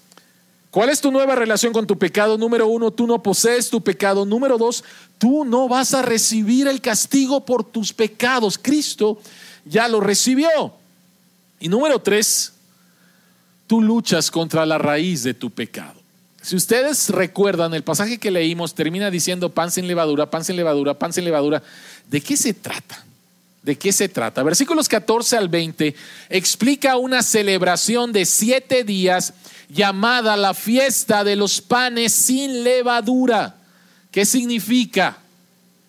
¿Cuál es tu nueva relación con tu pecado? Número uno, tú no posees tu pecado. Número dos, tú no vas a recibir el castigo por tus pecados. Cristo ya lo recibió. Y número tres, tú luchas contra la raíz de tu pecado. Si ustedes recuerdan, el pasaje que leímos termina diciendo pan sin levadura, pan sin levadura, pan sin levadura. ¿De qué se trata? ¿De qué se trata? Versículos 14 al 20 explica una celebración de siete días llamada la fiesta de los panes sin levadura. ¿Qué significa?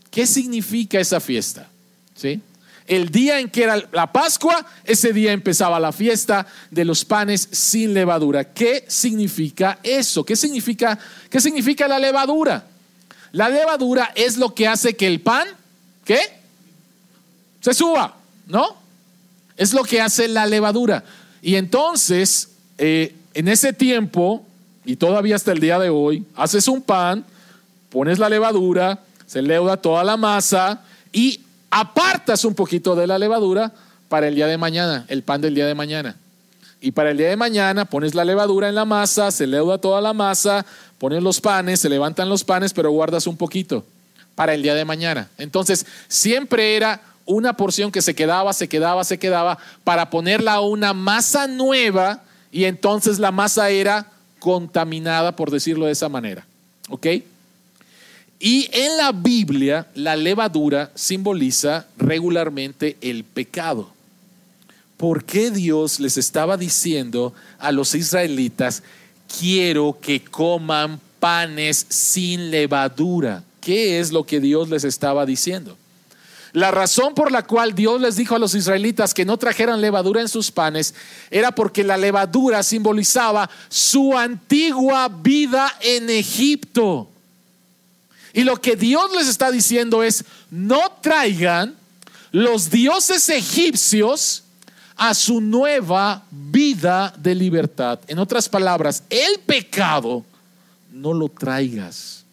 ¿Qué significa esa fiesta? ¿Sí? El día en que era la Pascua, ese día empezaba la fiesta de los panes sin levadura. ¿Qué significa eso? ¿Qué significa, qué significa la levadura? La levadura es lo que hace que el pan, ¿qué? Se suba, ¿no? Es lo que hace la levadura. Y entonces, eh, en ese tiempo, y todavía hasta el día de hoy, haces un pan, pones la levadura, se leuda toda la masa y apartas un poquito de la levadura para el día de mañana, el pan del día de mañana. Y para el día de mañana pones la levadura en la masa, se leuda toda la masa, pones los panes, se levantan los panes, pero guardas un poquito para el día de mañana. Entonces, siempre era una porción que se quedaba, se quedaba, se quedaba, para ponerla a una masa nueva y entonces la masa era contaminada, por decirlo de esa manera. ¿Ok? Y en la Biblia la levadura simboliza regularmente el pecado. ¿Por qué Dios les estaba diciendo a los israelitas, quiero que coman panes sin levadura? ¿Qué es lo que Dios les estaba diciendo? La razón por la cual Dios les dijo a los israelitas que no trajeran levadura en sus panes era porque la levadura simbolizaba su antigua vida en Egipto. Y lo que Dios les está diciendo es, no traigan los dioses egipcios a su nueva vida de libertad. En otras palabras, el pecado no lo traigas.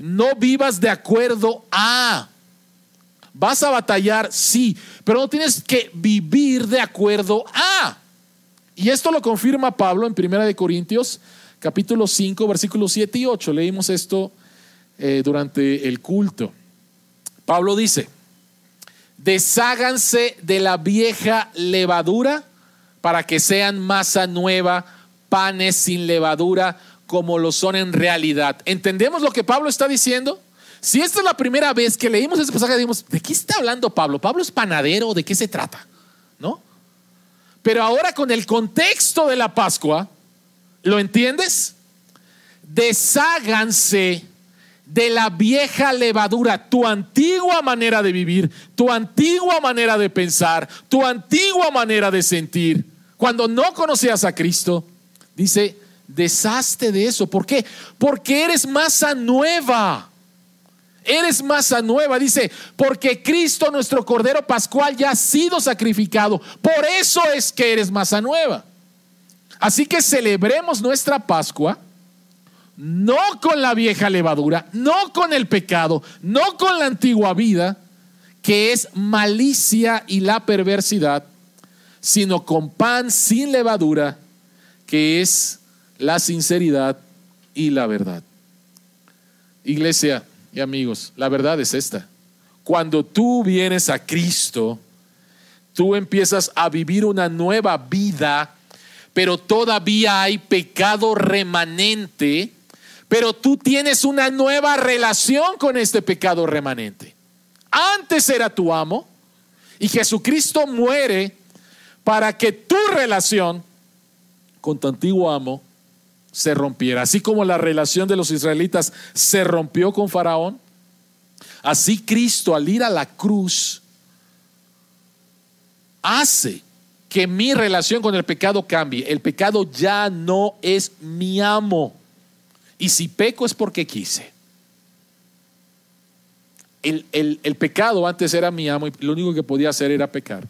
No vivas de acuerdo a. Vas a batallar, sí, pero no tienes que vivir de acuerdo a. Y esto lo confirma Pablo en 1 Corintios, capítulo 5, versículos 7 y 8. Leímos esto eh, durante el culto. Pablo dice, desháganse de la vieja levadura para que sean masa nueva, panes sin levadura, como lo son en realidad. ¿Entendemos lo que Pablo está diciendo? Si esta es la primera vez que leímos este pasaje, decimos, ¿de qué está hablando Pablo? ¿Pablo es panadero? ¿De qué se trata? ¿No? Pero ahora con el contexto de la Pascua, ¿lo entiendes? Desháganse de la vieja levadura, tu antigua manera de vivir, tu antigua manera de pensar, tu antigua manera de sentir. Cuando no conocías a Cristo, dice, deshazte de eso. ¿Por qué? Porque eres masa nueva. Eres masa nueva, dice, porque Cristo, nuestro Cordero Pascual, ya ha sido sacrificado. Por eso es que eres masa nueva. Así que celebremos nuestra Pascua no con la vieja levadura, no con el pecado, no con la antigua vida, que es malicia y la perversidad, sino con pan sin levadura, que es la sinceridad y la verdad. Iglesia y amigos, la verdad es esta. Cuando tú vienes a Cristo, tú empiezas a vivir una nueva vida, pero todavía hay pecado remanente pero tú tienes una nueva relación con este pecado remanente. Antes era tu amo y Jesucristo muere para que tu relación con tu antiguo amo se rompiera. Así como la relación de los israelitas se rompió con Faraón, así Cristo al ir a la cruz hace que mi relación con el pecado cambie. El pecado ya no es mi amo. Y si peco es porque quise. El, el, pecado antes era mi amo y lo único que podía hacer era pecar.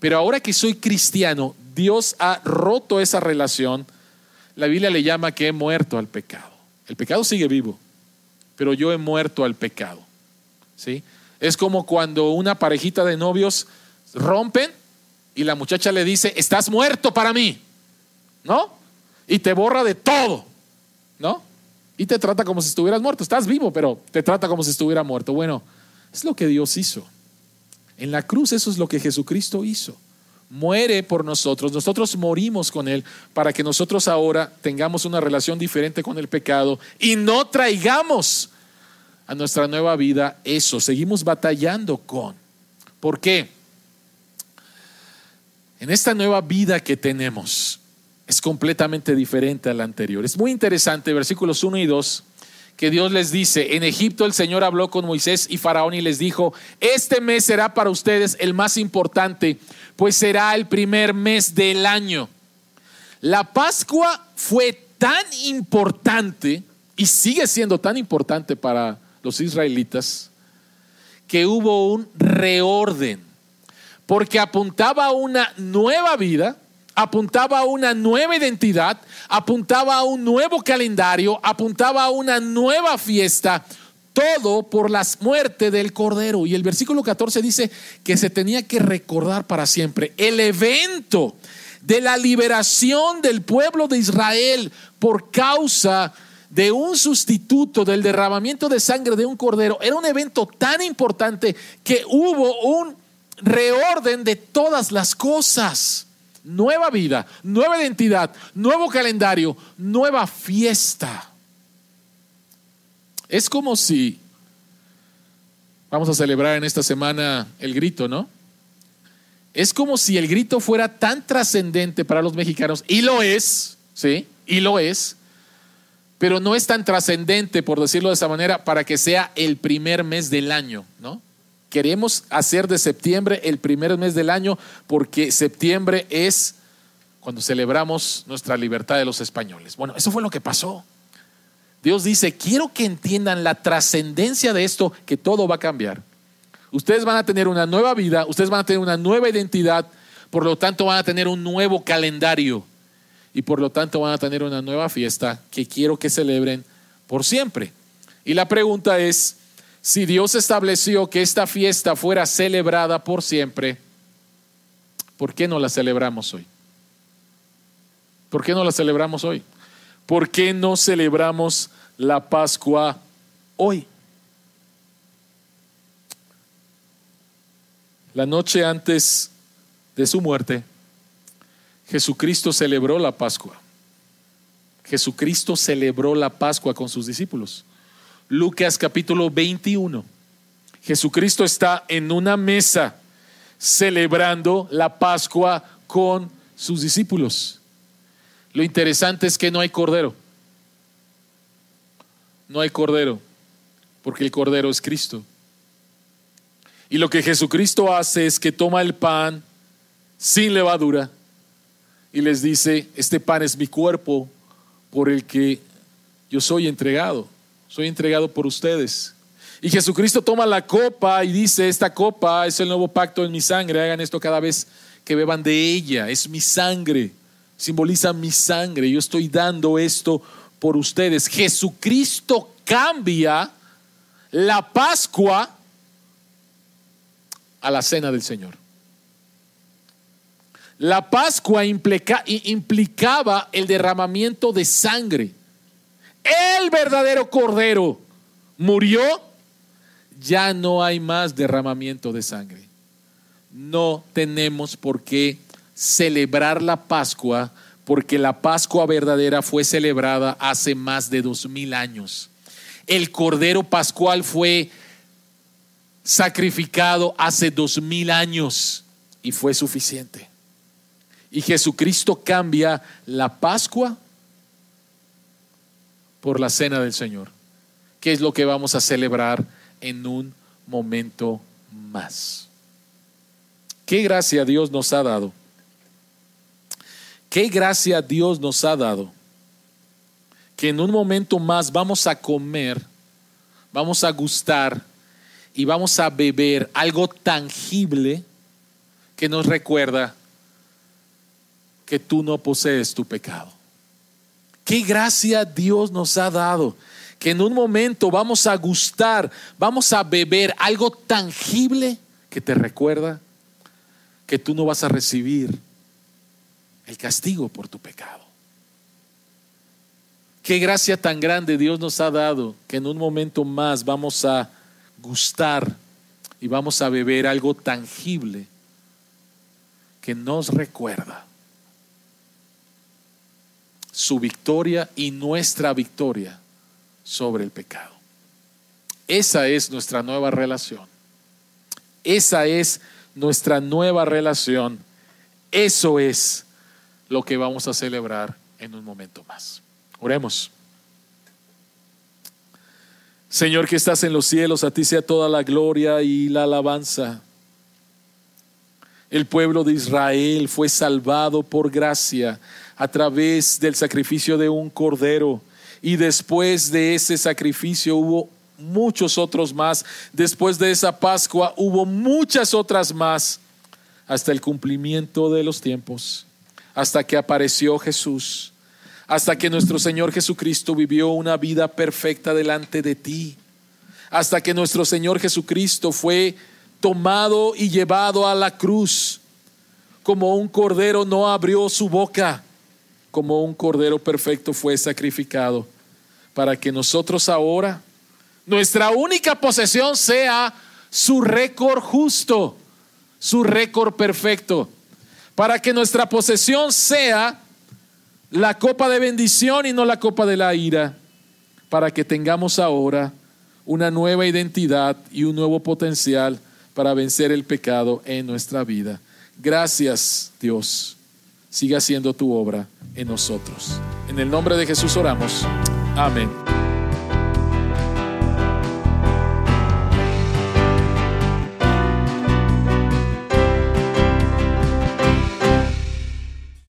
Pero ahora que soy cristiano, Dios ha roto esa relación. La Biblia le llama que he muerto al pecado. El pecado sigue vivo, pero yo he muerto al pecado. ¿Sí? Es como cuando una parejita de novios rompen y la muchacha le dice, estás muerto para mí, ¿no? Y te borra de todo, ¿no? Y te trata como si estuvieras muerto. Estás vivo, pero te trata como si estuviera muerto. Bueno, es lo que Dios hizo. En la cruz eso es lo que Jesucristo hizo. Muere por nosotros, nosotros morimos con Él para que nosotros ahora tengamos una relación diferente con el pecado y no traigamos a nuestra nueva vida eso. Seguimos batallando con. ¿Por qué? En esta nueva vida que tenemos, es completamente diferente a la anterior. Es muy interesante, versículos 1 y 2, que Dios les dice, en Egipto el Señor habló con Moisés y Faraón y les dijo, este mes será para ustedes el más importante, pues será el primer mes del año. La Pascua fue tan importante y sigue siendo tan importante para los israelitas que hubo un reorden, porque apuntaba a una nueva vida, apuntaba a una nueva identidad, apuntaba a un nuevo calendario, apuntaba a una nueva fiesta, todo por la muerte del Cordero. Y el versículo 14 dice que se tenía que recordar para siempre el evento de la liberación del pueblo de Israel por causa de un sustituto del derramamiento de sangre de un cordero. Era un evento tan importante que hubo un reorden de todas las cosas nueva vida, nueva identidad, nuevo calendario, nueva fiesta. Es como si, vamos a celebrar en esta semana el grito, ¿no? Es como si el grito fuera tan trascendente para los mexicanos, y lo es, ¿sí? Y lo es, pero no es tan trascendente, por decirlo de esa manera, para que sea el primer mes del año, ¿no? Queremos hacer de septiembre el primer mes del año porque septiembre es cuando celebramos nuestra libertad de los españoles. Bueno, eso fue lo que pasó. Dios dice, quiero que entiendan la trascendencia de esto, que todo va a cambiar. Ustedes van a tener una nueva vida, ustedes van a tener una nueva identidad, por lo tanto van a tener un nuevo calendario y por lo tanto van a tener una nueva fiesta que quiero que celebren por siempre. Y la pregunta es, si Dios estableció que esta fiesta fuera celebrada por siempre, ¿por qué no la celebramos hoy? ¿Por qué no la celebramos hoy? ¿Por qué no celebramos la Pascua hoy? La noche antes de su muerte, Jesucristo celebró la Pascua. Jesucristo celebró la Pascua con sus discípulos. Lucas capítulo 21. Jesucristo está en una mesa celebrando la Pascua con sus discípulos. Lo interesante es que no hay cordero. No hay cordero, porque el cordero es Cristo. Y lo que Jesucristo hace es que toma el pan sin levadura y les dice, este pan es mi cuerpo por el que yo soy entregado soy entregado por ustedes. Y Jesucristo toma la copa y dice, esta copa es el nuevo pacto en mi sangre, hagan esto cada vez que beban de ella, es mi sangre, simboliza mi sangre, yo estoy dando esto por ustedes. Jesucristo cambia la Pascua a la cena del Señor. La Pascua implicaba el derramamiento de sangre el verdadero cordero murió, ya no hay más derramamiento de sangre. No tenemos por qué celebrar la Pascua porque la Pascua verdadera fue celebrada hace más de dos mil años. El cordero pascual fue sacrificado hace dos mil años y fue suficiente. Y Jesucristo cambia la Pascua por la cena del Señor, que es lo que vamos a celebrar en un momento más. Qué gracia Dios nos ha dado. Qué gracia Dios nos ha dado. Que en un momento más vamos a comer, vamos a gustar y vamos a beber algo tangible que nos recuerda que tú no posees tu pecado. Qué gracia Dios nos ha dado. Que en un momento vamos a gustar, vamos a beber algo tangible que te recuerda que tú no vas a recibir el castigo por tu pecado. Qué gracia tan grande Dios nos ha dado que en un momento más vamos a gustar y vamos a beber algo tangible que nos recuerda su victoria y nuestra victoria sobre el pecado. Esa es nuestra nueva relación. Esa es nuestra nueva relación. Eso es lo que vamos a celebrar en un momento más. Oremos. Señor que estás en los cielos, a ti sea toda la gloria y la alabanza. El pueblo de Israel fue salvado por gracia a través del sacrificio de un cordero. Y después de ese sacrificio hubo muchos otros más. Después de esa Pascua hubo muchas otras más. Hasta el cumplimiento de los tiempos, hasta que apareció Jesús. Hasta que nuestro Señor Jesucristo vivió una vida perfecta delante de ti, hasta que nuestro Señor Jesucristo fue tomado y llevado a la cruz, como un cordero no abrió su boca, como un cordero perfecto fue sacrificado, para que nosotros ahora, nuestra única posesión sea su récord justo, su récord perfecto, para que nuestra posesión sea la copa de bendición y no la copa de la ira, para que tengamos ahora una nueva identidad y un nuevo potencial para vencer el pecado en nuestra vida. Gracias, Dios. Siga haciendo tu obra en nosotros. En el nombre de Jesús oramos. Amén.